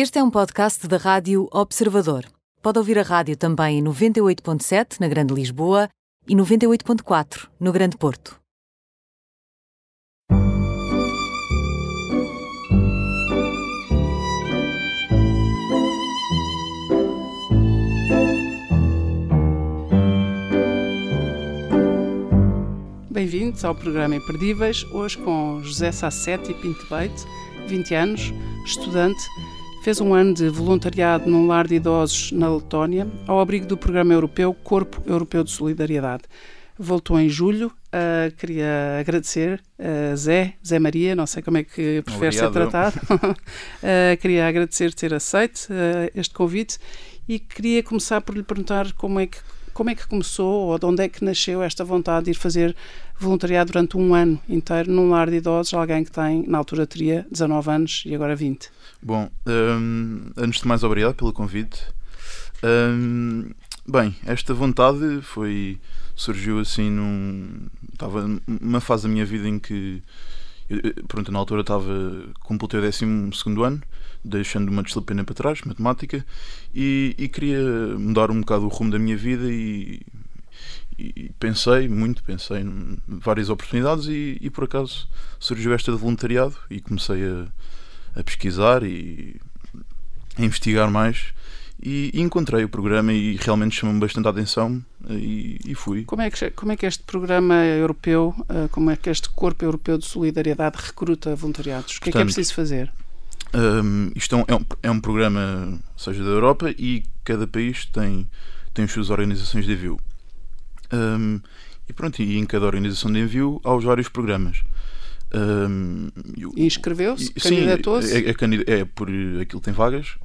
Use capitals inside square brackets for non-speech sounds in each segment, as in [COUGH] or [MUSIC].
Este é um podcast da Rádio Observador. Pode ouvir a rádio também em 98.7 na Grande Lisboa e 98.4 no Grande Porto. Bem-vindos ao programa Imperdíveis, hoje com José Sassetti Pinto Beite, 20 anos, estudante, fez um ano de voluntariado num lar de idosos na Letónia, ao abrigo do programa europeu Corpo Europeu de Solidariedade. Voltou em julho, uh, queria agradecer a Zé, Zé Maria, não sei como é que prefere ser tratado, uh, [LAUGHS] queria agradecer ter aceito uh, este convite e queria começar por lhe perguntar como é que como é que começou ou de onde é que nasceu esta vontade de ir fazer voluntariado durante um ano inteiro num lar de idosos, alguém que tem, na altura teria 19 anos e agora 20? Bom, um, antes de mais, obrigado pelo convite. Um, bem, esta vontade foi surgiu assim num estava numa fase da minha vida em que pronto, na altura estava completei o 12 segundo ano deixando uma disciplina para trás, matemática, e, e, queria mudar um bocado o rumo da minha vida e, e pensei muito, pensei em várias oportunidades e, e, por acaso surgiu esta de voluntariado e comecei a, a pesquisar e a investigar mais e, encontrei o programa e realmente chamou-me bastante a atenção e, e, fui. Como é, que, como é que este programa europeu, eh, como é que este Corpo Europeu de Solidariedade recruta voluntariados? O que Portanto, é que é preciso fazer? Um, isto é um, é um programa, seja da Europa, e cada país tem, tem as suas organizações de envio. Um, e pronto, e em cada organização de envio há os vários programas. Um, Inscreveu-se? Candidatou-se? É, é, é, por aquilo tem vagas,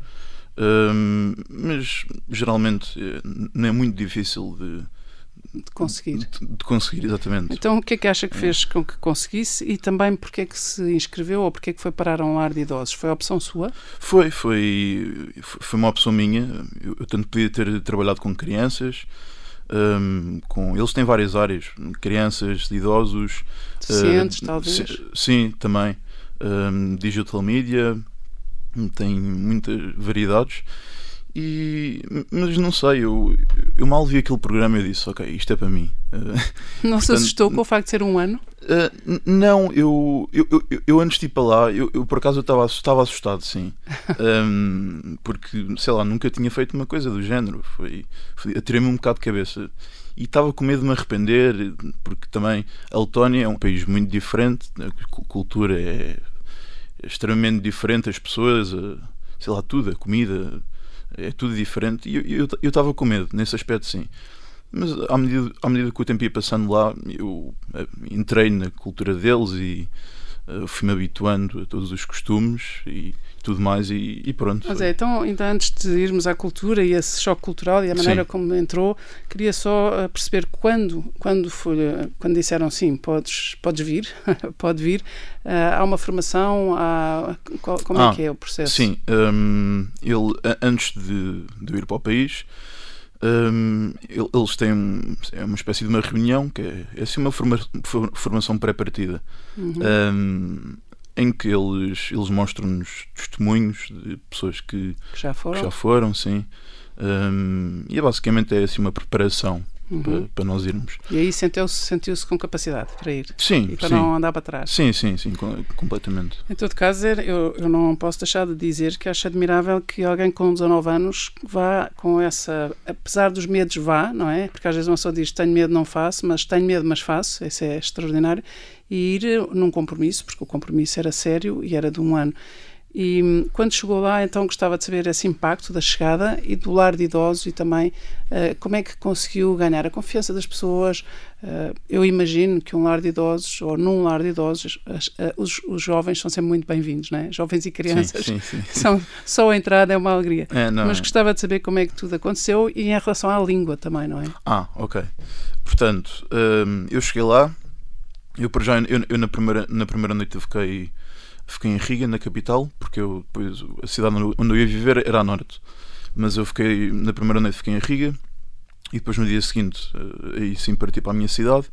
um, mas geralmente eh, não é muito difícil de, de conseguir. De, de, conseguir, exatamente. Então, o que é que acha que fez com que conseguisse e também porque é que se inscreveu ou porque é que foi parar a um lar de idosos? Foi a opção sua? Foi, foi, foi uma opção minha. Eu, eu tanto podia ter trabalhado com crianças, um, com, eles têm várias áreas, crianças, idosos, deficientes, uh, talvez. Sim, também. Um, digital media, tem muitas variedades. E, mas não sei, eu, eu mal vi aquele programa e disse, ok, isto é para mim. Uh, não se assustou com o facto de ser um ano? Uh, não, eu, eu, eu, eu, antes de ir para lá, eu, eu por acaso estava, estava assustado, sim. um, [LAUGHS] porque, sei lá, nunca tinha feito uma coisa do género. Foi, foi atirei-me um bocado de cabeça. E estava com medo de me arrepender, porque também a Letónia é um país muito diferente, a cultura é extremamente diferente, as pessoas, sei lá, tudo, a comida é tudo diferente. E eu estava com medo nesse aspecto, sim. Mas à medida, à medida que o tempo ia passando lá, eu eh, entrei na cultura deles e uh, fui-me habituando a todos os costumes e tudo mais e, e pronto. Mas é, então, então, antes de irmos à cultura e a esse choque cultural e a maneira sim. como entrou, queria só eh, perceber quando, quando, foi, quando disseram sim, podes, podes vir, [LAUGHS] pode vir, há uma formação, há, qual, como é ah, é que é o processo? Sim, um, ele, antes de, de ir para o país, um, eles têm é uma espécie de uma reunião que é, é assim uma forma, formação pré-partida uhum. um, em que eles, eles mostram-nos testemunhos de pessoas que, que já foram, que já foram sim. Um, e é basicamente é assim uma preparação uhum. para, para, nós irmos. E aí sentiu-se sentiu -se com capacidade para ir? Sim. E para sim. não andar para trás? Sim, sim, sim, completamente. Em todo caso, eu, eu não posso deixar de dizer que acho admirável que alguém com 19 anos vá com essa. Apesar dos medos, vá, não é? Porque às vezes uma pessoa diz tenho medo, não faço, mas tenho medo, mas faço. Isso é extraordinário. E ir num compromisso, porque o compromisso era sério e era de um ano. E hum, quando chegou lá, então gostava de saber esse impacto da chegada e do lar de idosos e também uh, como é que conseguiu ganhar a confiança das pessoas. Uh, eu imagino que um lar de idosos ou num lar de idosos, as, uh, os, os, jovens são sempre muito bem-vindos, né? Jovens e crianças. Sim, sim, sim. [LAUGHS] São, só a entrada é uma alegria. É, Mas gostava de saber como é que tudo aconteceu e em relação à língua também, não é? Ah, ok. Portanto, hum, eu cheguei lá, eu, já, eu, eu na, primeira, na primeira noite eu fiquei fiquei em Riga, na capital, porque eu, depois, a cidade onde eu ia viver era a norte. Mas eu fiquei, na primeira noite fiquei em Riga e depois no dia seguinte eh, aí sim parti para a minha cidade.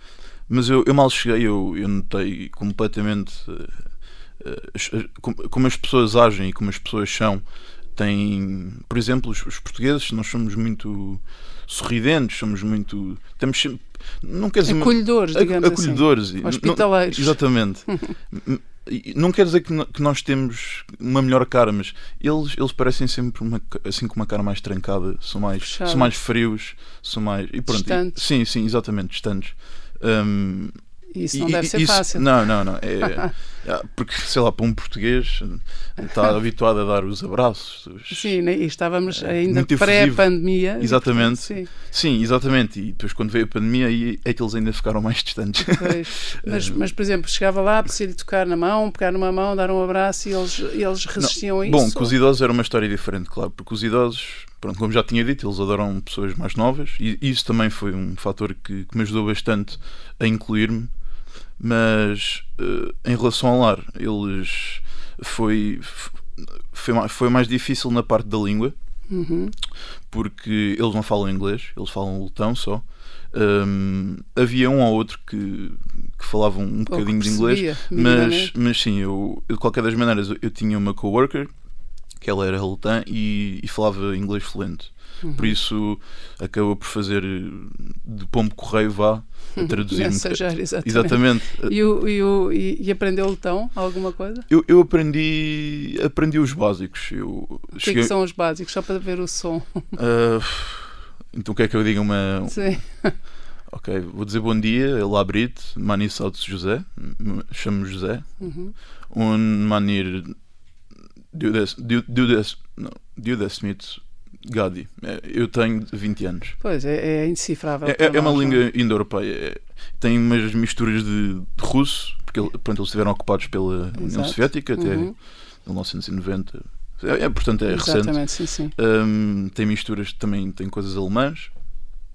Mas eu, eu mal cheguei, eu, eu notei completamente uh, como as pessoas agem e como as pessoas são tem, por exemplo, os, os, portugueses, nós somos muito sorridentes, somos muito. Temos sempre. Não quer dizer, acolhedores, digamos assim. acolhedores, assim. Hospitaleiros. Não, exatamente. [LAUGHS] não quer dizer que, nós temos uma melhor cara, mas eles, eles parecem sempre uma, assim com uma cara mais trancada, são mais, são mais frios, são mais. E pronto, distantes. Sim, sim, exatamente, distantes. Um, isso não e, deve ser isso, fácil. Não, não, não. É, é, [LAUGHS] porque, sei lá, para um português está [LAUGHS] habituado a dar os abraços. Os, sim, né, e estávamos é, ainda pré-pandemia. Exatamente. sim. sim. exatamente. E depois, quando veio a pandemia, aí é que eles ainda ficaram mais distantes. Mas, [LAUGHS] mas, por exemplo, chegava lá, precisava tocar na mão, pegar numa mão, dar um abraço e eles, eles resistiam não, a isso? Bom, com os idosos era uma história diferente, claro, porque os idosos pronto, como já tinha dito, eles adoram pessoas mais novas e isso também foi um fator que, que me ajudou bastante a incluir-me mas uh, em relação ao lar, eles foi, foi, foi mais difícil na parte da língua, uhum. porque eles não falam inglês, eles falam lutão só. Um, havia um ou outro que, que falavam um bocadinho de inglês, mas, mas sim, eu, de qualquer das maneiras, eu, eu tinha uma coworker que ela era lutã e, e falava inglês fluente. Uhum. Por isso acabou por fazer de pombo correio vá a traduzir Mensageiro, [LAUGHS] exatamente. exatamente. E, o, e, o, e, aprendeu lutão alguma coisa? Eu, eu aprendi aprendi os básicos. Eu o que, cheguei... é que são os básicos? Só para ver o som. Uh, então o que é que eu digo? Uma... Sim. Ok, vou dizer bom dia, Labrite, Mani Salto José, chamo-me José. Uhum. Um manir Dudes, Dudes, não, Dudes Smith Gadi. É, eu tenho 20 anos. Pois, é, é indecifrável. É, é uma língua indo-europeia. É, tem umas misturas de, de russo, porque pronto, eles estiveram ocupados pela Exato. União Soviética até uhum. 1990. É, portanto, é Exatamente, recente. Sim, sim. Um, tem misturas também, tem coisas alemãs.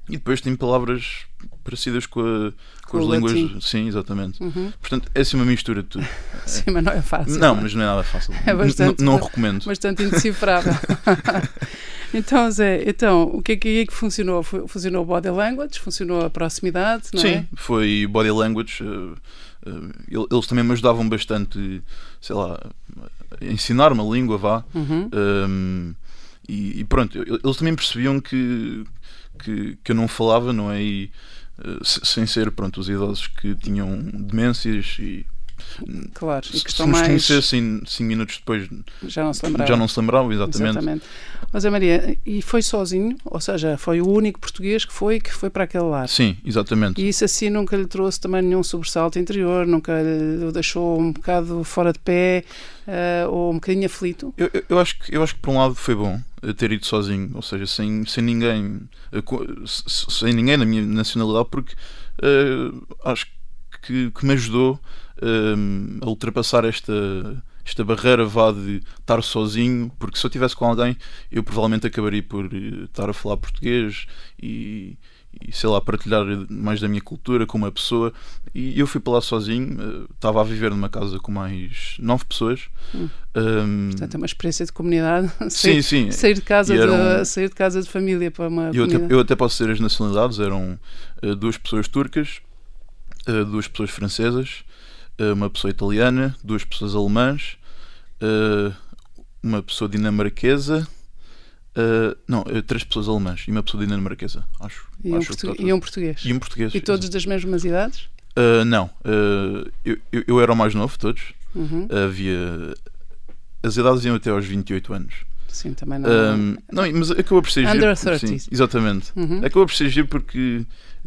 E depois tem palavras parecidas com, a, com, com as línguas. Latim. Sim, exatamente. Uhum. Portanto, é assim uma mistura de tudo. [LAUGHS] sim, mas não é fácil. Não, mas não é nada fácil. É bastante, não, não recomendo. Bastante indecifrável. [LAUGHS] então, Zé, então, o que é que, é que funcionou? Funcionou o body language? Funcionou a proximidade? Não sim, é? foi body language. Uh, uh, eles também me ajudavam bastante, sei lá, a ensinar uma língua, vá. Uhum. Um, e, e, pronto, eles também percebiam que, que, que eu não falava, não é? E, uh, sem ser, pronto, os idosos que tinham demências e Claro, e que estão mais... conhecessem cinco minutos depois já não se lembravam. Já não se lembravam, exatamente. exatamente. Mas a Maria, e foi sozinho? Ou seja, foi o único português que foi que foi para aquele lar? Sim, exatamente. E isso assim nunca lhe trouxe também nenhum sobressalto interior, nunca lhe deixou um bocado fora de pé uh, ou um bocadinho aflito? Eu, eu, acho que, eu acho que por um lado foi bom ter ido sozinho, ou seja, sem, sem ninguém, sem ninguém na minha nacionalidade, porque uh, acho que, que me ajudou um, a ultrapassar esta, esta barreira vá de estar sozinho, porque se eu estivesse com alguém, eu provavelmente acabaria por eh, estar a falar português e, e sei lá, partilhar mais da minha cultura com uma pessoa. E eu fui para lá sozinho, eh, estava a viver numa casa com mais nove pessoas. Hum. Um, Portanto, é uma experiência de comunidade. [LAUGHS] sim, sim. Sair de, casa de, sair de casa de família para uma. Eu até, eu até posso ser as nacionalidades, eram uh, duas pessoas turcas, uh, duas pessoas francesas eh, uma pessoa italiana, duas pessoas alemãs, uma pessoa dinamarquesa. Uh, não, três pessoas alemãs e uma pessoa dinamarquesa, acho. E, acho um, e um português. E um português. E todos das mesmas idades? Uh, não, uh, eu, eu, era o mais novo, todos. Uhum. Havia. As idades iam até aos 28 anos. Sim, também não. Um, não mas acabou por ser Under 30. Sim, exatamente. Uhum. Acabou por ser giro porque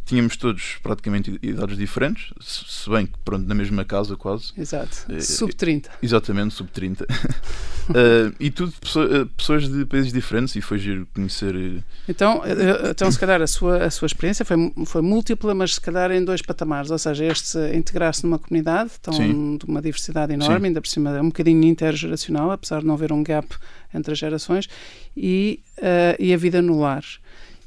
tínhamos todos praticamente idades diferentes, se bem que pronto, na mesma casa quase. Exato. Eh, sub 30. Exatamente, sub 30. uh, [LAUGHS] e tudo eh, pessoas de países diferentes e foi giro conhecer. Então, então se calhar a sua, a sua experiência foi, foi múltipla, mas se calhar em dois patamares, ou seja, este integrar-se numa comunidade tão, de uma diversidade enorme, Sim. ainda por cima é um bocadinho intergeracional, apesar de não haver um gap entre as gerações, e, uh, e a vida no lar.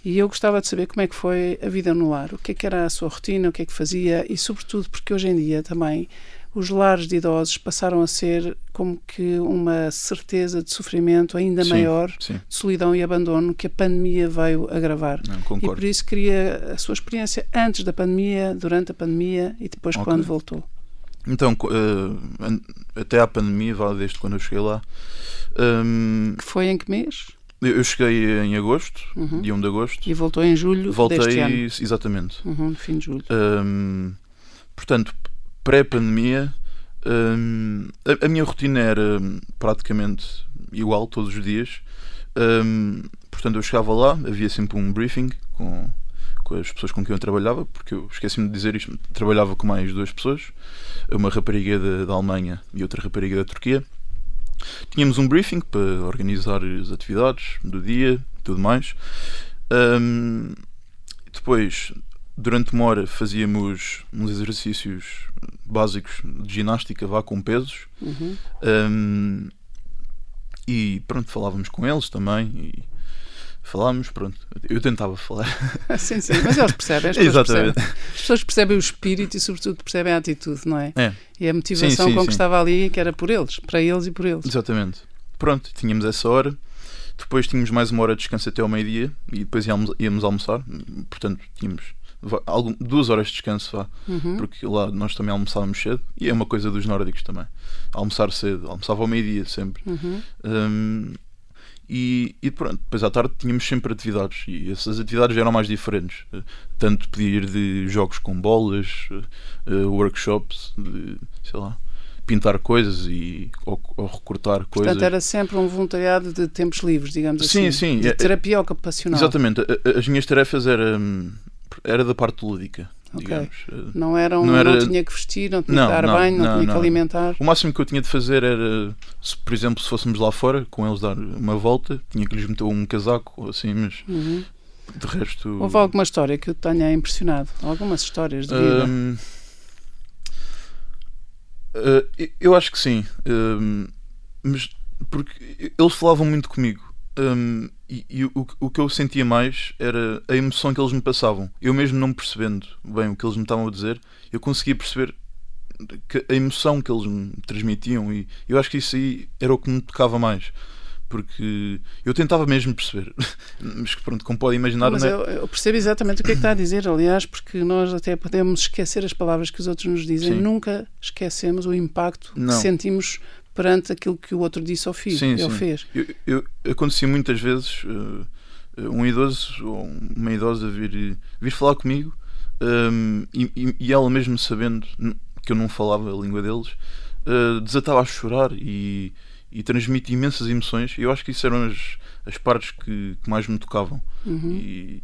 E eu gostava de saber como é que foi a vida no lar, o que é que era a sua rotina, o que é que fazia e, sobretudo, porque hoje em dia também os lares de idosos passaram a ser como que uma certeza de sofrimento ainda sim, maior, sim. de solidão e abandono que a pandemia veio agravar. Não, e por isso queria a sua experiência antes da pandemia, durante a pandemia e depois okay. quando voltou. Então, uh, até à pandemia, vá desde quando eu cheguei lá. Um, que foi em que mês? Eu cheguei em agosto, uhum. dia 1 de agosto. E voltou em julho Voltei, deste ano. exatamente. Uhum, fim de julho. Um, portanto, pré-pandemia, um, a, a, minha rotina era praticamente igual todos os dias. Um, portanto, eu chegava lá, havia sempre um briefing com, com as pessoas com quem eu trabalhava, porque eu esqueci-me de dizer isto, trabalhava com mais duas pessoas, uma rapariga da, da Alemanha e outra rapariga da Turquia. Tínhamos um briefing para organizar as atividades do dia tudo mais. Um, depois, durante uma hora, fazíamos uns exercícios básicos de ginástica, vá com pesos. Uhum. Um, e pronto, falávamos com eles também. E falámos, pronto. Eu tentava falar. [LAUGHS] sim, sim, mas eles percebem. As [LAUGHS] Exatamente. Percebem. As pessoas percebem o espírito e, sobretudo, percebem a atitude, não é? é. E a motivação sim, sim, com que estava ali, que era por eles, para eles e por eles. Exatamente. Pronto, tínhamos essa hora. Depois tínhamos mais uma hora de descanso até ao meio-dia e depois íamos, íamos almoçar. Portanto, tínhamos duas horas de descanso, vá, uhum. porque lá nós também almoçávamos cedo e é uma coisa dos nórdicos também. Almoçar cedo, almoçava ao meio-dia sempre. Uhum. Um, e, e, pronto, depois à tarde tínhamos sempre atividades e essas atividades eram mais diferentes. Tanto podia ir de jogos com bolas, uh, workshops, de, sei lá, pintar coisas e, ou, ou recortar coisas. Portanto, era sempre um voluntariado de tempos livres, digamos sim, assim. Sim, sim. De terapia ocupacional. Exatamente. As minhas tarefas eram, era da parte lúdica. Okay. Não, eram, não, era... não tinha que vestir, não tinha não, que dar não, banho, não, tinha que alimentar. O máximo que eu tinha de fazer era, se, por exemplo, se fôssemos lá fora com eles dar uma volta, tinha que lhes meter um casaco assim, mas uhum. de resto. Houve alguma história que eu tenha impressionado? Algumas histórias de vida? Um, uh, eu acho que sim, um, mas porque eles falavam muito comigo. Um, e, e o, o, que eu sentia mais era a emoção que eles me passavam. Eu mesmo não percebendo bem o que eles me estavam a dizer, eu conseguia perceber a emoção que eles me transmitiam e eu acho que isso aí era o que me tocava mais porque eu tentava mesmo perceber, [LAUGHS] mas pronto, como pode imaginar. Mas é... eu, eu, percebo exatamente o que é que está a dizer, aliás, porque nós até podemos esquecer as palavras que os outros nos dizem, Sim. nunca esquecemos o impacto não. que sentimos perante aquilo que o outro disse ou fez. Sim, sim. fez. Eu, eu, acontecia muitas vezes uh, um idoso ou uma idosa vir, vir falar comigo um, e, e, ela mesmo sabendo que eu não falava a língua deles uh, desatava a chorar e, e transmite imensas emoções. E eu acho que isso eram as, as partes que, que mais me tocavam. Uhum. E,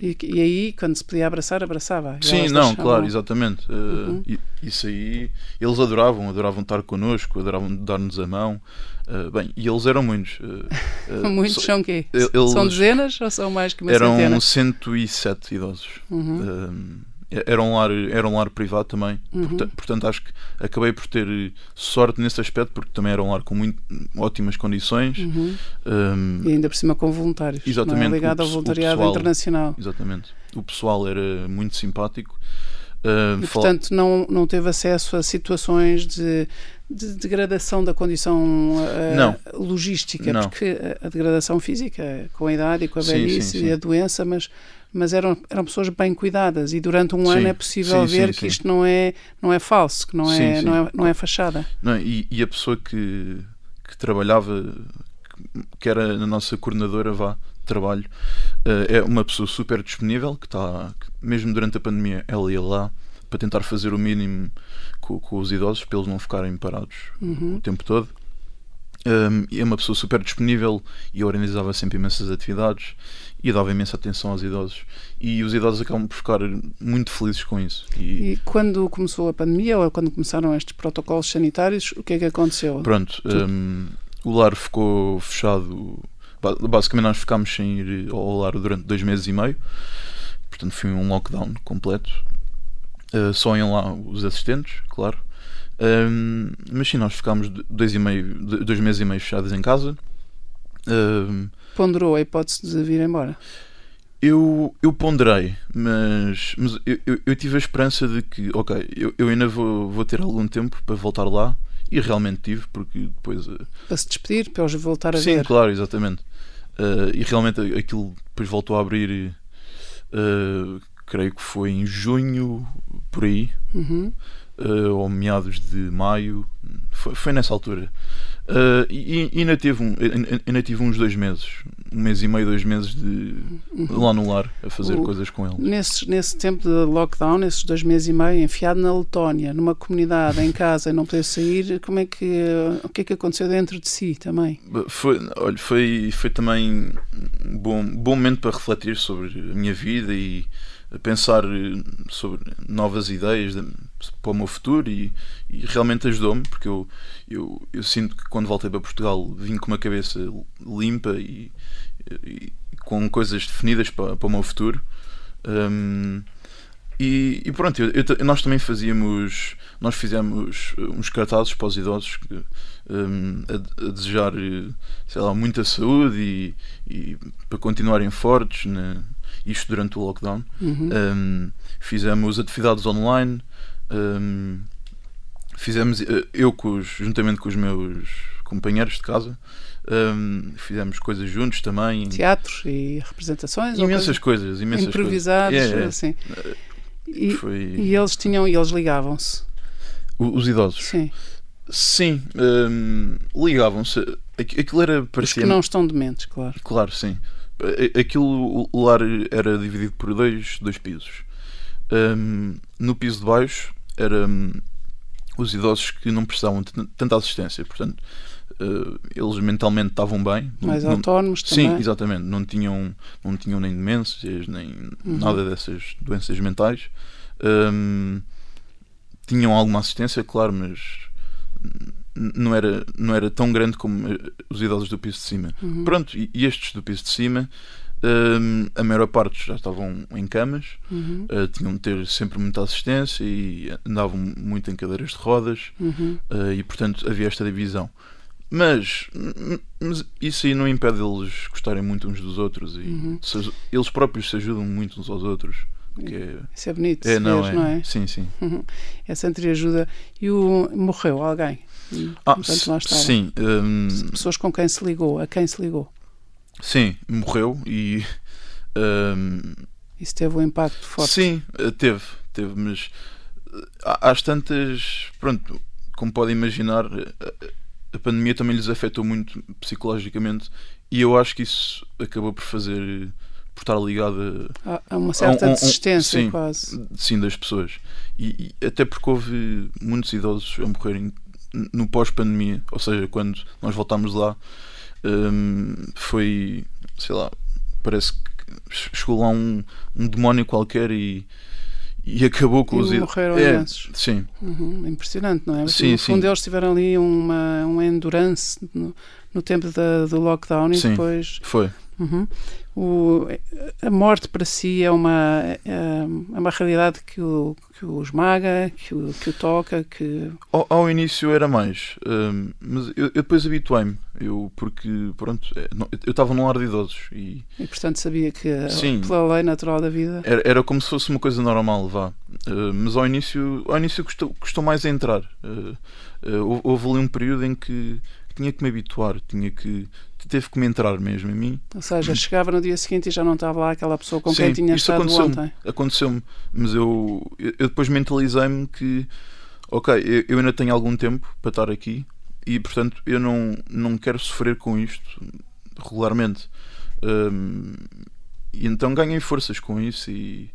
e, e, aí, quando se podia abraçar, abraçava. Sim, não, deixavam... claro, exatamente. Eh, uhum. Uh, isso aí, eles adoravam, adoravam estar connosco, adoravam dar-nos a mão. Uh, bem, e eles eram muitos. Uh, [LAUGHS] muitos so, são quê? Eles, são dezenas ou são mais que uma eram centena? Eram 107 idosos. Uhum. Era um lar, era um lar privado também, uhum. portanto, portanto, acho que acabei por ter sorte nesse aspecto, porque também era um lar com muito, ótimas condições. Uhum. Um, e ainda por cima com voluntários, exatamente, é? ligado ao voluntariado pessoal, internacional. Exatamente. O pessoal era muito simpático. Uh, e, portanto, não, não teve acesso a situações de, de degradação da condição uh, logística, não. porque a degradação física, com a idade e com a velhice e a doença, mas mas eram, eram pessoas bem cuidadas e durante um sim, ano é possível sim, ver sim, que isto não é, não é falso, que não, é, não, é, não é fachada. Não, e, e, a pessoa que, que trabalhava, que era a nossa coordenadora vá, de trabalho, uh, é uma pessoa super disponível, que está, mesmo durante a pandemia, ela ia lá para tentar fazer o mínimo com, com os idosos, para eles não ficarem parados uhum. o tempo todo. Um, é uma pessoa super disponível e organizava sempre imensas atividades e dava imensa atenção aos idosos. E os idosos acabam por ficar muito felizes com isso. E, e quando começou a pandemia ou quando começaram estes protocolos sanitários, o que é que aconteceu? Pronto, um, o lar ficou fechado. Basicamente, nós ficámos sem ir ao lar durante dois meses e meio. Portanto, foi um lockdown completo. Uh, só iam lá os assistentes, claro. Um, mas sim, nós ficámos dois, e meio, dois meses e meio fechados em casa. Um, Ponderou a hipótese de vir embora? Eu, eu ponderei, mas, mas eu, eu, eu, tive a esperança de que, ok, eu, eu ainda vou, vou ter algum tempo para voltar lá e realmente tive, porque depois. Uh, para se despedir, para os voltar a sim, ver. Sim, claro, exatamente. Uh, e realmente aquilo depois voltou a abrir, uh, creio que foi em junho, por aí. Uhum. Uh, ou meados de maio, foi, foi nessa altura. Uh, e, e ainda, tive um, ainda tive uns dois meses, um mês e meio, dois meses de lá no lar a fazer o, coisas com ele. Nesse, nesse tempo de lockdown, nesses dois meses e meio, enfiado na Letónia, numa comunidade, em casa, e não poder sair, como é que, o que é que aconteceu dentro de si também? Foi, olha, foi, foi também um bom, bom momento para refletir sobre a minha vida e pensar sobre novas ideias para o meu futuro e, e realmente ajudou-me porque eu, eu, eu, sinto que quando voltei para Portugal vim com uma cabeça limpa e, e com coisas definidas para, para o meu futuro um, e, e, pronto, eu, eu, nós também fazíamos nós fizemos uns cartazes para os idosos que, um, a, a, desejar sei lá, muita saúde e, e para continuarem fortes né? isto durante o lockdown. Uhum. Um, fizemos atividades online, um, fizemos, eh, eu com os, juntamente com os meus companheiros de casa, um, fizemos coisas juntos também. Teatros e representações? Imensas coisas, imensas improvisados, coisas. É, assim. E, Foi... e, eles tinham, e eles ligavam-se? Os idosos? Sim. Sim, um, ligavam-se. Aquilo era parecia. Os que não estão dementes, claro. Claro, sim. Aquilo, o lar era dividido por dois, dois pisos. Um, no piso de baixo eram um, os idosos que não precisavam de tanta assistência, portanto, uh, eles mentalmente estavam bem. Mais não, autónomos também. Sim, exatamente. Não tinham, não tinham nem demências, nem uhum. nada dessas doenças mentais. Um, tinham alguma assistência, claro, mas não era, não era tão grande como eh, os idosos do piso de cima. Uhum. Pronto, e, estes do piso de cima, a maior parte já estavam em camas, uhum. uh, tinham de ter sempre muita assistência e andavam muito em cadeiras de rodas, uhum. uh, e portanto havia esta divisão. Mas, mas, isso aí não impede eles gostarem muito uns dos outros e uhum. se, eles próprios se ajudam muito uns aos outros. É, isso é bonito, é, não, é, não é? Sim, sim. Uhum. Essa entreajuda. E o, morreu alguém? Ah, sim. Um, Pessoas com quem se ligou, a quem se ligou. Sim, morreu e. Um, Isso teve um impacto forte. Sim, eh, teve, teve, mas eh, às tantas, pronto, como podem imaginar, eh, a pandemia também lhes afetou muito psicologicamente e eu acho que isso acabou por fazer por estar ligada a, uma certa a um, um, desistência sim, quase sim das pessoas e, e, até porque houve muitos idosos a morrerem no pós-pandemia, ou seja, quando nós voltámos lá, um, foi, sei lá, parece que chegou lá um, um demónio qualquer e, e acabou com e os morreram é, imensos. Sim. Uhum, impressionante, não é? Sim, no fundo, sim. eles tiveram ali uma, uma endurance no, no tempo da, do lockdown e sim, depois. Foi. Uhum. O, a morte para si é uma, é, é uma realidade que o, que o esmaga, que o, que o toca. Que... Ao, ao início era mais, um, mas eu, eu depois habituei-me, eu, porque pronto, é, eu estava num lar de idosos e, e portanto sabia que sim, pela lei natural da vida era, era como se fosse uma coisa normal, vá. Uh, mas ao início, ao início custou, custou mais a entrar. Uh, uh, houve ali um período em que tinha que me habituar, tinha que teve que me entrar mesmo em mim. Ou seja, chegava no dia seguinte e já não estava lá aquela pessoa com Sim, quem tinha estado aconteceu ontem. Aconteceu-me, mas eu, eu depois mentalizei-me que, ok, eu, ainda tenho algum tempo para estar aqui e, portanto, eu não, não quero sofrer com isto regularmente. Um, e então ganhei forças com isso e,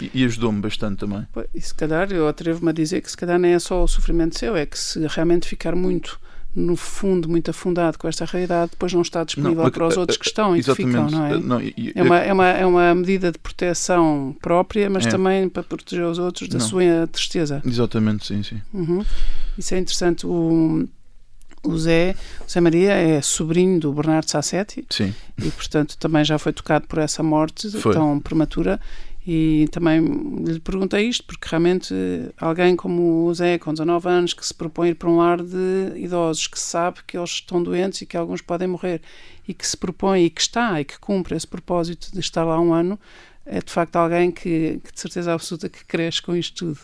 e, e ajudou-me bastante também. E se calhar, eu atrevo-me a dizer que se calhar nem é só o sofrimento seu, é que se realmente ficar muito no fundo, muito afundado com esta realidade, depois não está disponível não, para os outros que estão e que ficam, não é? Não, e, é, uma, é, uma, é uma medida de proteção própria, mas é. também para proteger os outros da não. sua tristeza. Exatamente, sim, sim. Uhum. Isso é interessante. O, o Zé, o Zé Maria é sobrinho do Bernardo Sassetti Sim. e, portanto, também já foi tocado por essa morte foi. tão prematura e também lhe perguntei isto porque realmente alguém como o Zé, com 19 anos, que se propõe ir para um lar de idosos, que sabe que eles estão doentes e que alguns podem morrer, e que se propõe e que está e que cumpre esse propósito de estar lá um ano, é de facto alguém que, que de certeza absoluta que cresce com isto tudo.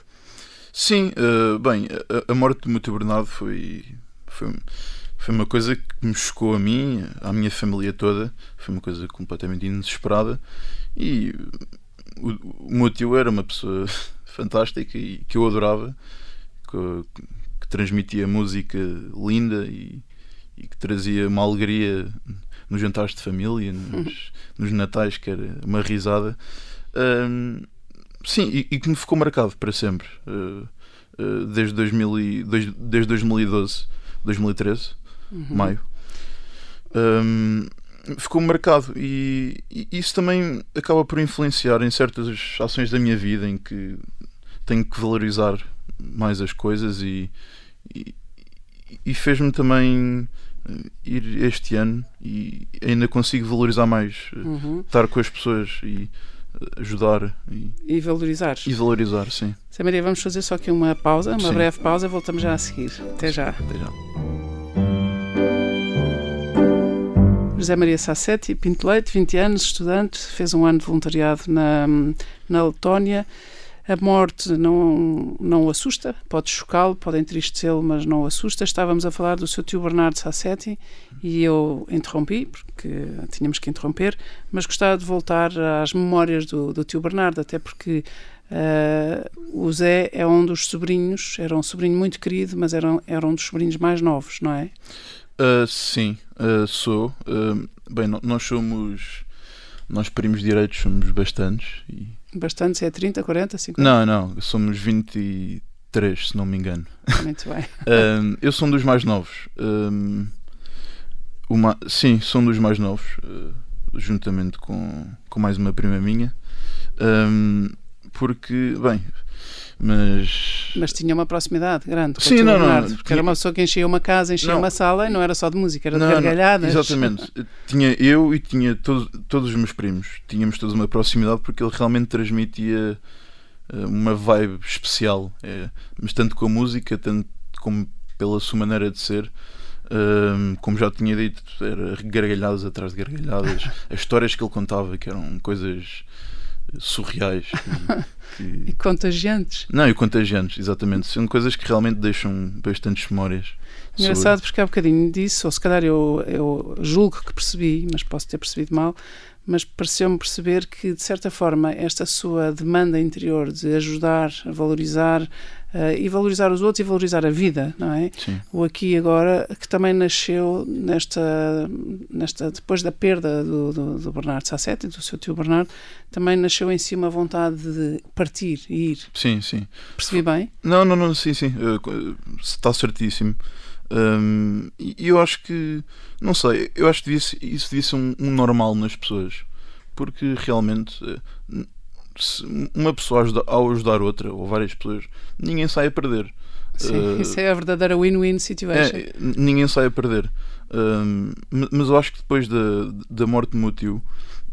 Sim, uh, bem, a, a, morte do meu tio Bernardo foi, foi, foi uma coisa que me chocou a mim, à minha família toda, foi uma coisa completamente inesperada e o, o meu tio era uma pessoa [LAUGHS] fantástica e que eu adorava, que, que transmitia música linda e, e, que trazia uma alegria nos jantares de família, nos, nos natais, que era uma risada. Um, sim, e, e, que me ficou marcado para sempre. Uh, uh, desde, 2000 e, desde 2012, 2013, uhum. maio. Um, ficou marcado e, e, isso também acaba por influenciar em certas ações da minha vida em que tenho que valorizar mais as coisas e, e, e fez-me também eh, ir este ano e ainda consigo valorizar mais eh, uhum. estar com as pessoas e eh, ajudar e, e valorizar e valorizar, sim. Zé Maria, vamos fazer só aqui uma pausa, uma sim. breve pausa, voltamos já a seguir. Até já. Até já. José Maria Sassetti, Pinto Leite, 20 anos, estudante, fez um ano de voluntariado na, na Letónia. A morte não, não o assusta, pode chocá-lo, pode entristecê-lo, mas não o assusta. Estávamos a falar do seu tio Bernardo Sassetti e eu interrompi, porque tínhamos que interromper, mas gostava de voltar às memórias do, do tio Bernardo, até porque uh, o Zé é um dos sobrinhos, era um sobrinho muito querido, mas era, era um dos sobrinhos mais novos, não é? Uh, sim, uh, sou. Uh, bem, nós somos. Nós primos direitos somos bastantes. E... Bastantes é 30, 40, 50? Não, não, somos 23, se não me engano. Muito bem. [LAUGHS] eu sou um dos mais novos. uma, sim, sou um dos mais novos, juntamente com, com mais uma prima minha. porque, bem, mas. Mas tinha uma proximidade grande. Sim, não, não. Porque tinha... era uma pessoa que enchia uma casa, enchia não. uma sala e não era só de música, era de gargalhadas. exatamente. [LAUGHS] tinha eu e tinha todos, todos os meus primos. Tínhamos todos uma proximidade porque ele realmente transmitia eh, uma vibe especial. É, mas tanto com a música, tanto como pela sua maneira de ser. Um, ehm, como já tinha dito, era gargalhadas atrás de gargalhadas. [LAUGHS] As histórias que ele contava, que eram coisas surreais [LAUGHS] que, e contagiantes. Não, e contagiantes, exatamente. São coisas que realmente deixam bastantes memórias. Engraçado sobre... porque há bocadinho disso, ou se calhar eu, eu julgo que percebi, mas posso ter percebido mal, mas pareceu-me perceber que, de certa forma, esta sua demanda interior de ajudar, valorizar uh, e valorizar os outros e valorizar a vida, não é? Sim. O aqui e agora, que também nasceu nesta, nesta depois da perda do, do, do Bernardo Sassetti, do seu tio Bernardo, também nasceu em si uma vontade de partir e ir. Sim, sim. Percebi bem? Não, não, não, sim, sim. Está certíssimo. Um, e eu acho que, não sei, eu acho que devia, isso devia ser um, um normal nas pessoas, porque realmente eh, uma pessoa ajuda, ao ajudar outra, ou várias pessoas, ninguém sai a perder. Sim, uh, isso é a verdadeira win-win situation. É, ninguém sai a perder. Um, mas eu acho que depois da, da morte do meu tio,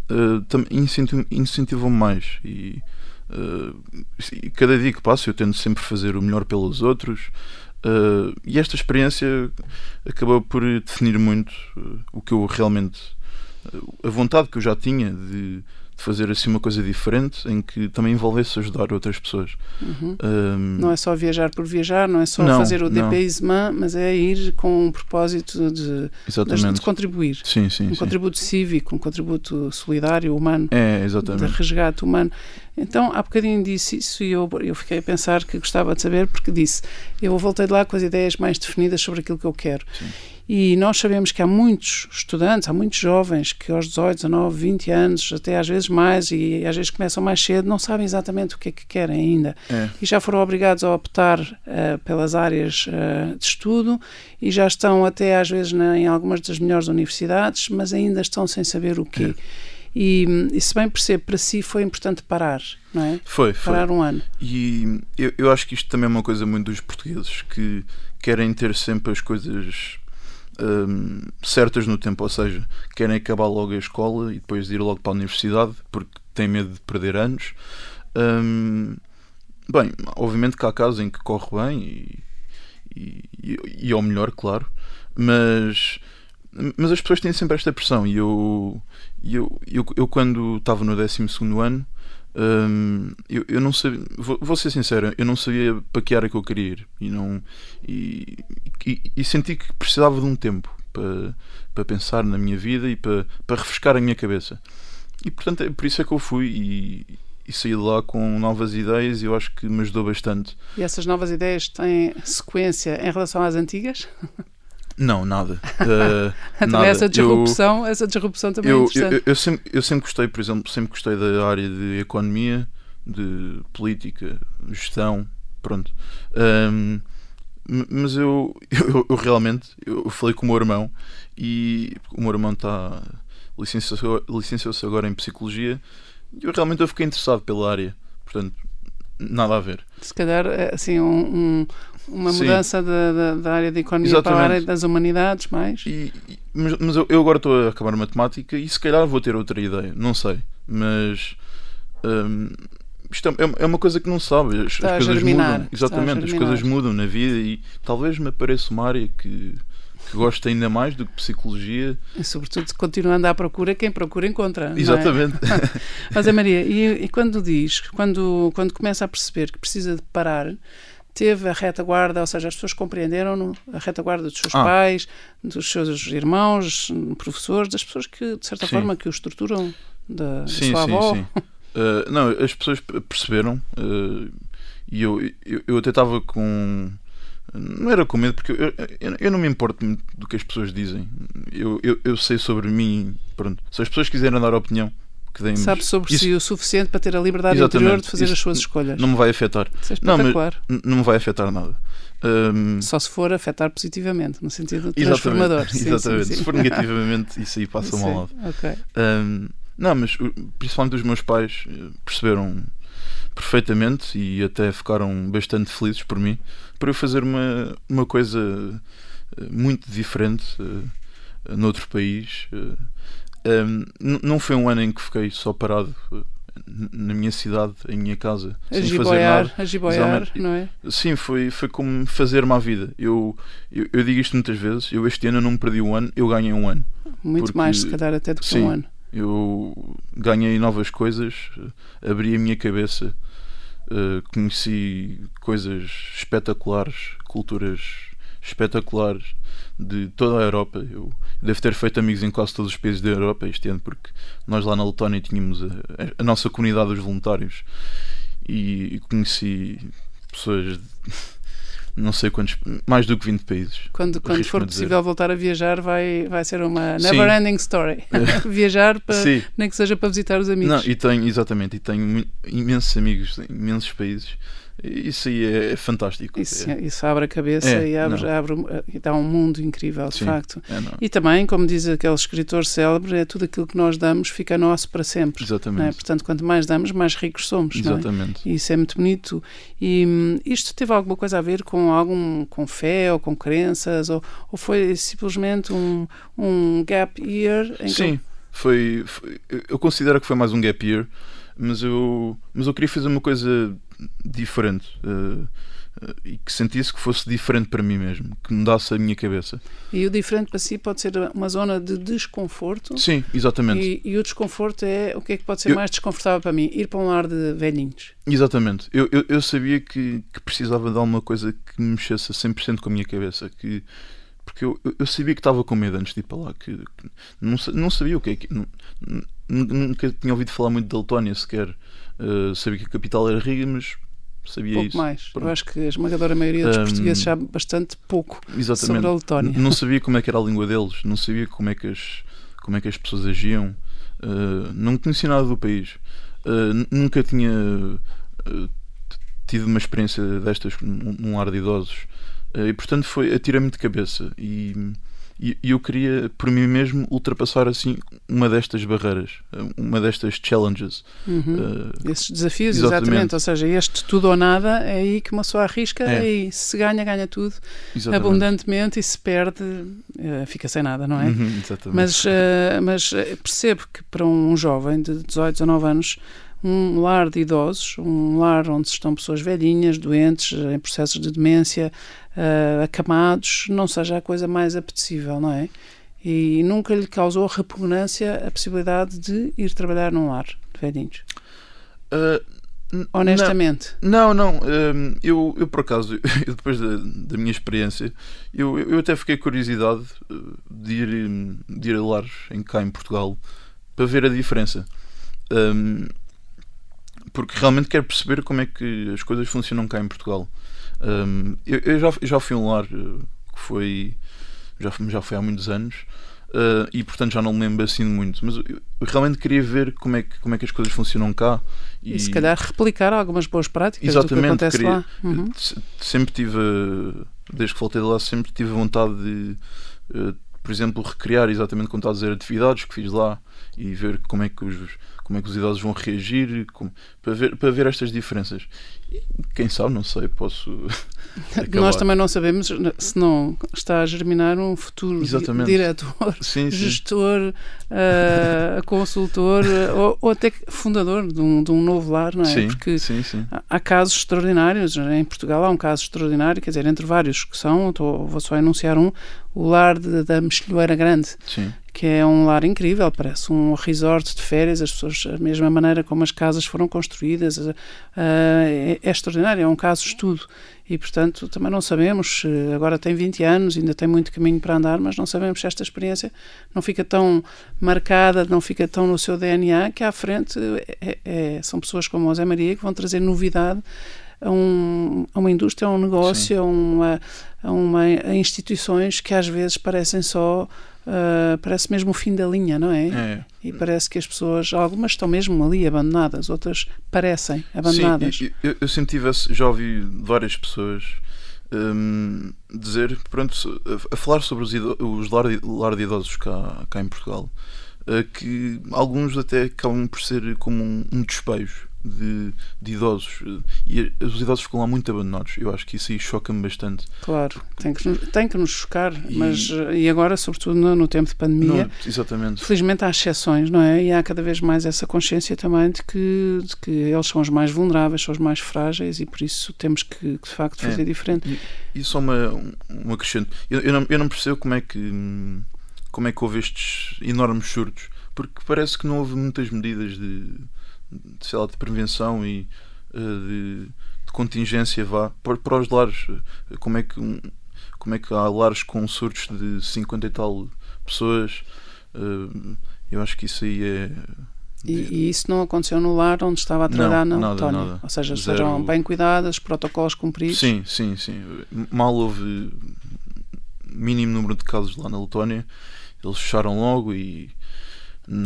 uh, incentivou-me mais. E, uh, e cada dia que passa eu tento sempre fazer o melhor pelos outros. Uh, e esta experiência acabou por definir muito uh, o que eu realmente. Uh, a vontade que eu já tinha de, fazer assim uma coisa diferente em que também envolvesse ajudar outras pessoas. Uhum. não é só viajar por viajar, não é só não, fazer o DPIsman, mas é ir com um propósito de, de, de contribuir. Sim, sim, um sim. contributo cívico, um contributo solidário, humano, é, exatamente. de resgate humano. Então, há bocadinho disse isso e eu, eu fiquei a pensar que gostava de saber, porque disse: eu voltei de lá com as ideias mais definidas sobre aquilo que eu quero. Sim. E nós sabemos que há muitos estudantes, há muitos jovens que aos 18, 19, 20 anos, até às vezes mais, e às vezes começam mais cedo, não sabem exatamente o que é que querem ainda. É. E já foram obrigados a optar uh, pelas áreas uh, de estudo e já estão até às vezes na, em algumas das melhores universidades, mas ainda estão sem saber o quê. É. E, e se bem percebo, para si foi importante parar, não é? Foi, foi. Parar um ano. E eu, eu acho que isto também é uma coisa muito dos portugueses, que querem ter sempre as coisas um, certas no tempo, ou seja, querem acabar logo a escola e depois ir logo para a universidade porque têm medo de perder anos. Um, bem, obviamente que há casos em que corre bem e, e, e, e ao melhor, claro, mas mas as pessoas têm sempre esta pressão e eu, eu, eu, eu quando estava no 12 ano hum, eu, eu não sabia vou, vou, ser sincero, eu não sabia para que área que eu queria ir e, não, e, e, e senti que precisava de um tempo para, para pensar na minha vida e para, para refrescar a minha cabeça e portanto é por isso é que eu fui e, e saí de lá com novas ideias e eu acho que me ajudou bastante. E essas novas ideias têm sequência em relação às antigas? [LAUGHS] Não, nada. [LAUGHS] Uh, nada. essa disrupção, eu, essa disrupção também é eu, é interessante. Eu, eu, sempre, eu sempre gostei, por exemplo, sempre gostei da área de economia, de política, gestão, pronto. Um, mas eu, [LAUGHS] eu, eu, realmente eu falei com o meu irmão e o meu irmão está licenciou-se agora em psicologia e eu realmente eu fiquei interessado pela área. Portanto, nada a ver. Se calhar, é, assim, um, um, uma mudança da, da, da, área da economia Exatamente. para a área das humanidades, mais. E, mas, mas eu, eu, agora estou a acabar matemática e se calhar vou ter outra ideia, não sei. Mas hum, isto é, é, uma coisa que não sabe. As, as coisas germinar, mudam. Exatamente, as coisas mudam na vida e talvez me apareça uma área que que gosto ainda mais do que psicologia. E sobretudo continuando à procura, quem procura encontra. Exatamente. É? [LAUGHS] Mas a Maria, e, e, quando diz, quando, quando começa a perceber que precisa de parar, teve a retaguarda, ou seja, as pessoas compreenderam a retaguarda dos seus ah. pais, dos seus irmãos, professores, das pessoas que, de certa sim. forma, que o estruturam, da, sim, da sua sim, avó. Sim. Uh, [LAUGHS] não, as pessoas perceberam uh, e eu, eu, eu até estava com não era com medo, porque eu, eu, eu, não me importo muito do que as pessoas dizem. Eu, eu, eu sei sobre mim. Pronto. Se as pessoas quiserem dar opinião, que deem Sabe sobre Isso... si o suficiente para ter a liberdade Exatamente. interior de fazer Isso as suas escolhas. Não me vai afetar. Isso é não, mas não me vai afetar nada. Um... Só se for afetar positivamente, no sentido transformador. [LAUGHS] Exatamente. Sim, Exatamente. Sim, sim. Se for negativamente, isso aí passa mal lado. Okay. Um, não, mas principalmente os meus pais eh, perceberam perfeitamente e até ficaram bastante felizes por mim, por eu fazer uma, uma coisa eh, muito diferente uh, noutro país. Uh, um, não foi um ano em que fiquei só parado na minha cidade, em minha casa, a sem giboiar, fazer nada. A giboiar, não é? Sim, foi, foi como fazer-me à vida. Eu, eu, eu, digo isto muitas vezes, eu este ano não perdi um ano, eu ganhei um ano. Muito porque, mais, se calhar, até do que sim, um ano. Eu ganhei novas coisas, abri a minha cabeça Uh, conheci coisas espetaculares, culturas espetaculares de toda a Europa. Eu devo ter feito amigos em quase todos os países da Europa este ano, porque nós lá na Letónia tínhamos a, a nossa comunidade dos voluntários e, e conheci pessoas [LAUGHS] não sei quantos, mais do que 20 países. Quando, quando for possível voltar a viajar, vai, vai ser uma never Sim. ending story. [LAUGHS] viajar, para, nem que seja para visitar os amigos. Não, e tenho, exatamente, e tenho imensos amigos imensos países isso aí é, é fantástico. Isso, é. isso, abre a cabeça é, e abre, abre, dá um mundo incrível, de Sim, facto. É, e também, como diz aquele escritor célebre, é tudo aquilo que nós damos fica nosso para sempre. Exatamente. Portanto, quanto mais damos, mais ricos somos. Exatamente. E isso é muito bonito. E hum, isto teve alguma coisa a ver com algum com fé ou com crenças ou, ou foi simplesmente um, um gap year? Sim, que... foi, foi. Eu considero que foi mais um gap year mas eu, mas eu queria fazer uma coisa diferente uh, e que sentisse que fosse diferente para mim mesmo, que mudasse a minha cabeça. E o diferente para si pode ser uma zona de desconforto. Sim, exatamente. E, e o desconforto é o que é que pode ser eu, mais desconfortável para mim? Ir para um lar de velhinhos. Exatamente. Eu, eu, eu sabia que, que precisava de alguma coisa que me mexesse a 100% com a minha cabeça, que porque eu, eu sabia que estava com medo antes de ir para lá, que, que não, não sabia o que é que. Não, nunca tinha ouvido falar muito de Letónia sequer. Uh, sabia que a capital era Riga, mas sabia pouco isso. mais. Pronto. Eu acho que a esmagadora maioria dos um, portugueses sabe bastante pouco exatamente. sobre a Letónia. Não sabia como é que era a língua deles, não sabia como é que as, como é que as pessoas agiam, uh, não conhecia nada do país. Uh, nunca tinha tido uma experiência destas num lar de idosos. e portanto foi atirei-me de cabeça e e, eu queria, por mim mesmo, ultrapassar assim uma destas barreiras, uma destas challenges. Uhum. Uh, Esses desafios, exatamente. exatamente. Ou seja, este tudo ou nada é aí que uma pessoa arrisca é. e se ganha, ganha tudo exatamente. abundantemente e se perde, uh, fica sem nada, não é? Uhum, mas, uh, mas percebo que para um jovem de 18, 19 anos um lar de idosos, um lar onde estão pessoas velhinhas, doentes, em processos de demência, uh, acamados, não seja a coisa mais apetecível, não é? E nunca lhe causou repugnância a possibilidade de ir trabalhar num lar de velhinhos? Uh, Honestamente? Não, não. Um, eu, eu, por acaso, [LAUGHS] eu, depois da, da, minha experiência, eu, eu até fiquei curiosidade de ir, de ir a lares em, cá em Portugal para ver a diferença. Um, porque realmente quero perceber como é que as coisas funcionam cá em Portugal. Um, eu, eu, já, já fui um lar que foi já, já foi há muitos anos uh, e portanto já não me lembro assim muito, mas eu, eu realmente queria ver como é que, como é que as coisas funcionam cá e, e se calhar replicar algumas boas práticas exatamente, do que acontece queria, lá. Uhum. Sempre tive, desde que voltei de lá, sempre tive vontade de, uh, por exemplo, recriar exatamente como está a dizer, atividades que fiz lá e ver como é que os, como é que os idosos vão reagir, como, para, ver, para ver estas diferenças. Quem sabe, não sei, posso. [LAUGHS] Nós também não sabemos se não está a germinar um futuro Exatamente. diretor, sim, sim. gestor, uh, [LAUGHS] consultor ou, ou, até fundador de um, de um novo lar, não é? Sim, Porque sim, sim. há casos extraordinários. Em Portugal há um caso extraordinário, quer dizer, entre vários que são, estou, vou só enunciar um, o lar de, da Mexilhoeira Grande. Sim que é um lar incrível, parece um resort de férias, as pessoas, a mesma maneira como as casas foram construídas, uh, é, é, extraordinário, é um caso de estudo. E, portanto, também não sabemos, agora tem 20 anos, ainda tem muito caminho para andar, mas não sabemos se esta experiência não fica tão marcada, não fica tão no seu DNA, que à frente é, é, são pessoas como o José Maria que vão trazer novidade a, um, a uma indústria, a um negócio, a, uma, a, uma, a instituições que às vezes parecem só Uh, parece mesmo o fim da linha, não é? é? E parece que as pessoas, algumas estão mesmo ali abandonadas, outras parecem abandonadas. Sim, eu, eu sempre tive, já ouvi várias pessoas um, dizer, pronto, a, a, falar sobre os, os lar, lar de idosos cá, cá em Portugal, uh, que alguns até acabam por ser como um, um despejo de, de, idosos e os idosos ficam lá muito abandonados. Eu acho que isso aí choca-me bastante. Claro, tem que, tem que nos chocar, e, mas e agora, sobretudo no, no tempo de pandemia, não, exatamente. felizmente há exceções, não é? E há cada vez mais essa consciência também de que, de que eles são os mais vulneráveis, são os mais frágeis e por isso temos que, de facto fazer é, diferente. E, só uma, uma crescente. Eu, eu, não, eu não percebo como é que como é que houve estes enormes surtos, porque parece que não houve muitas medidas de sei lá, de prevenção e uh, de, de, contingência vá para, para os lares. Como é que como é que há lares com surtos de 50 e tal pessoas? Uh, eu acho que isso aí é. E, e, isso não aconteceu no lar onde estava a trabalhar não, na nada, Letónia? Nada. Ou seja, sejam bem cuidadas, protocolos cumpridos? Sim, sim, sim. Mal houve mínimo número de casos lá na Letónia, eles fecharam logo e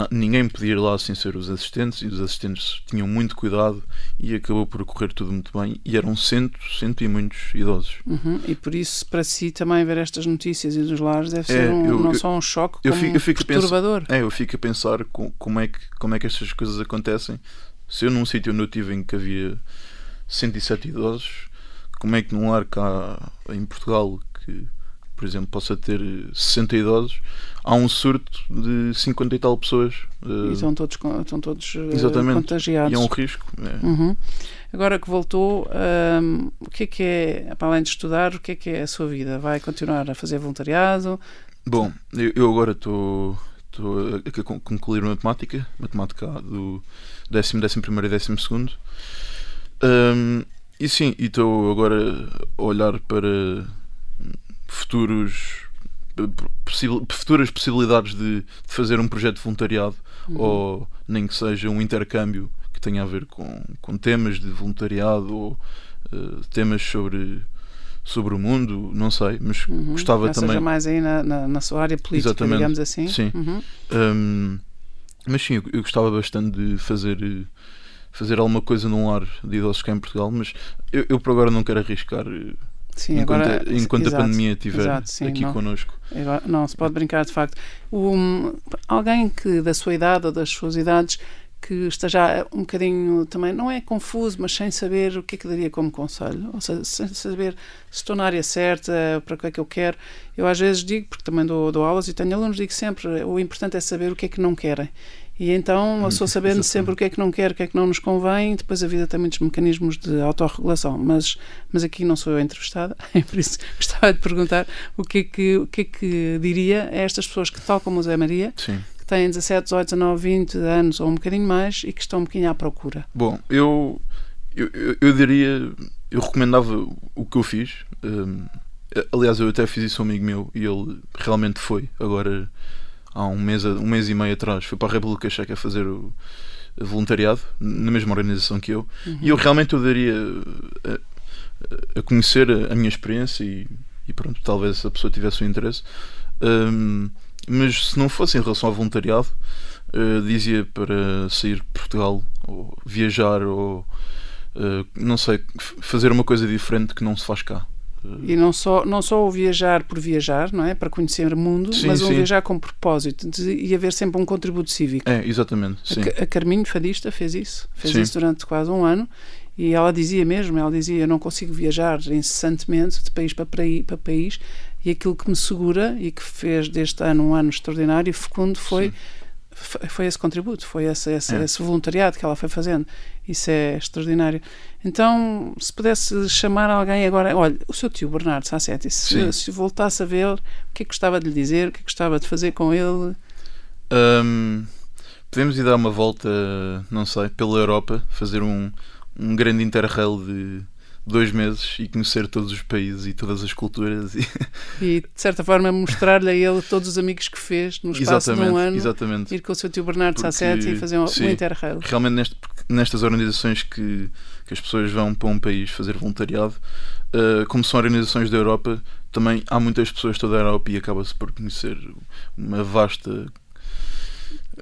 ninguém podia ir lá sem ser os assistentes e os assistentes tinham muito cuidado e acabou por correr tudo muito bem e eram cento, cento e muitos idosos. Uhum. E por isso, para si também ver estas notícias e dos lares deve ser é, um, eu, não eu, só um choque, eu como fico, eu fico um perturbador. É, eu fico a pensar com, como, é que, como é que estas coisas acontecem. Se eu num sítio onde eu estive em que havia 107 idosos, como é que num lar cá em Portugal que por exemplo, possa ter 60 idosos, há um surto de 50 e tal pessoas. E estão todos, estão todos eh, Exatamente. contagiados. E é um risco. É. Uhum. Agora que voltou, um, o que é que é, para além de estudar, o que é que é a sua vida? Vai continuar a fazer voluntariado? Bom, eu, eu agora estou estou a concluir matemática, matemática do décimo, décimo primeiro e décimo segundo. Um, e sim, estou agora a olhar para futuros futuras possibilidades de, de, fazer um projeto de voluntariado uhum. ou nem que seja um intercâmbio que tenha a ver com, com temas de voluntariado ou uh, temas sobre sobre o mundo, não sei, mas uhum. gostava ou também. Seja mais aí na, na, na sua área política, Exatamente. digamos assim. Sim. Uhum. Um, mas sim, eu, eu, gostava bastante de fazer fazer alguma coisa num lar de idosos cá em Portugal, mas eu, eu por agora não quero arriscar eh, Sim, enquanto, agora, enquanto exato, a pandemia estiver aqui não, connosco. Não, se pode brincar de facto. Um, alguém que da sua idade ou das suas idades que esteja um bocadinho também, não é confuso, mas sem saber o que é que daria como conselho, ou seja, sem saber se estou na área certa, para o que é que eu quero. Eu às vezes digo, porque também dou, dou aulas e tenho alunos, digo sempre, o importante é saber o que é que não querem. E então, a pessoa sabendo sempre o que é que não quer, o que é que não nos convém, depois a vida tem muitos mecanismos de autorregulação. Mas, mas aqui não sou eu a entrevistada, [LAUGHS] é por isso que gostava de perguntar o que é que, o que, é que diria a estas pessoas que, tal como o Zé Maria, Sim. que têm 17, 18, 19, 20 anos ou um bocadinho mais e que estão um bocadinho à procura. Bom, eu, eu, eu, eu diria, eu recomendava o que eu fiz. Um, aliás, eu até fiz isso a um amigo meu e ele realmente foi. Agora há um mês, um mês e meio atrás, fui para a República Checa fazer o, voluntariado na mesma organização que eu uhum. e eu realmente eu daria a, a conhecer a, minha experiência e, e, pronto, talvez a pessoa tivesse o interesse. Um, mas se não fosse em relação ao voluntariado, uh, dizia para sair de Portugal ou viajar ou uh, não sei, fazer uma coisa diferente que não se faz cá. E não só, não só o viajar por viajar, não é? Para conhecer o mundo, sim, mas o viajar com propósito de, e haver sempre um contributo cívico. É, exatamente. Sim. A, a Carminho Fadista fez isso. Fez sim. isso durante quase um ano e ela dizia mesmo, ela dizia, eu não consigo viajar incessantemente de país para, para país e aquilo que me segura e que fez deste ano um ano extraordinário e fecundo foi foi esse contributo, foi esse, esse, é. esse, voluntariado que ela foi fazendo. Isso é extraordinário. Então, se pudesse chamar alguém agora, olha, o seu tio Bernardo Sassetti, se, se voltasse a ver, o que é que gostava de lhe dizer, o que é que gostava de fazer com ele? Um, podemos ir dar uma volta, não sei, pela Europa, fazer um, um grande interrail de dois meses e conhecer todos os países e todas as culturas e, e de certa forma mostrar-lhe a ele todos os amigos que fez no espaço exatamente, de um ano exatamente. ir com o seu tio Bernardo Porque, Sassetti e fazer um, sim, um interrail realmente neste, nestas organizações que, que as pessoas vão para um país fazer voluntariado uh, como são organizações da Europa também há muitas pessoas toda a Europa e acaba-se por conhecer uma vasta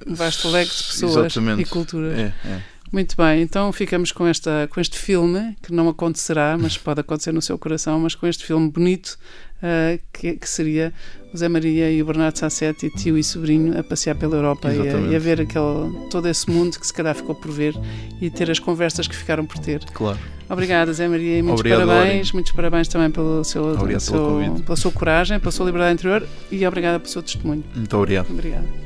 um vasto leque de pessoas Exatamente. e culturas. É, é. Muito bem, então ficamos com, esta, com este filme, que não acontecerá, mas pode acontecer no seu coração, mas com este filme bonito, uh, que, que, seria o Zé Maria e o Bernardo Sassetti, tio e sobrinho, a passear pela Europa e a, e a, ver aquele, todo esse mundo que se calhar ficou por ver e ter as conversas que ficaram por ter. Claro. Obrigada, Zé Maria, e muitos Obrigado, parabéns. Muitos parabéns também pelo seu, pelo seu, pela sua coragem, pela sua liberdade interior e obrigada pelo seu testemunho. Muito obrigado. Obrigada.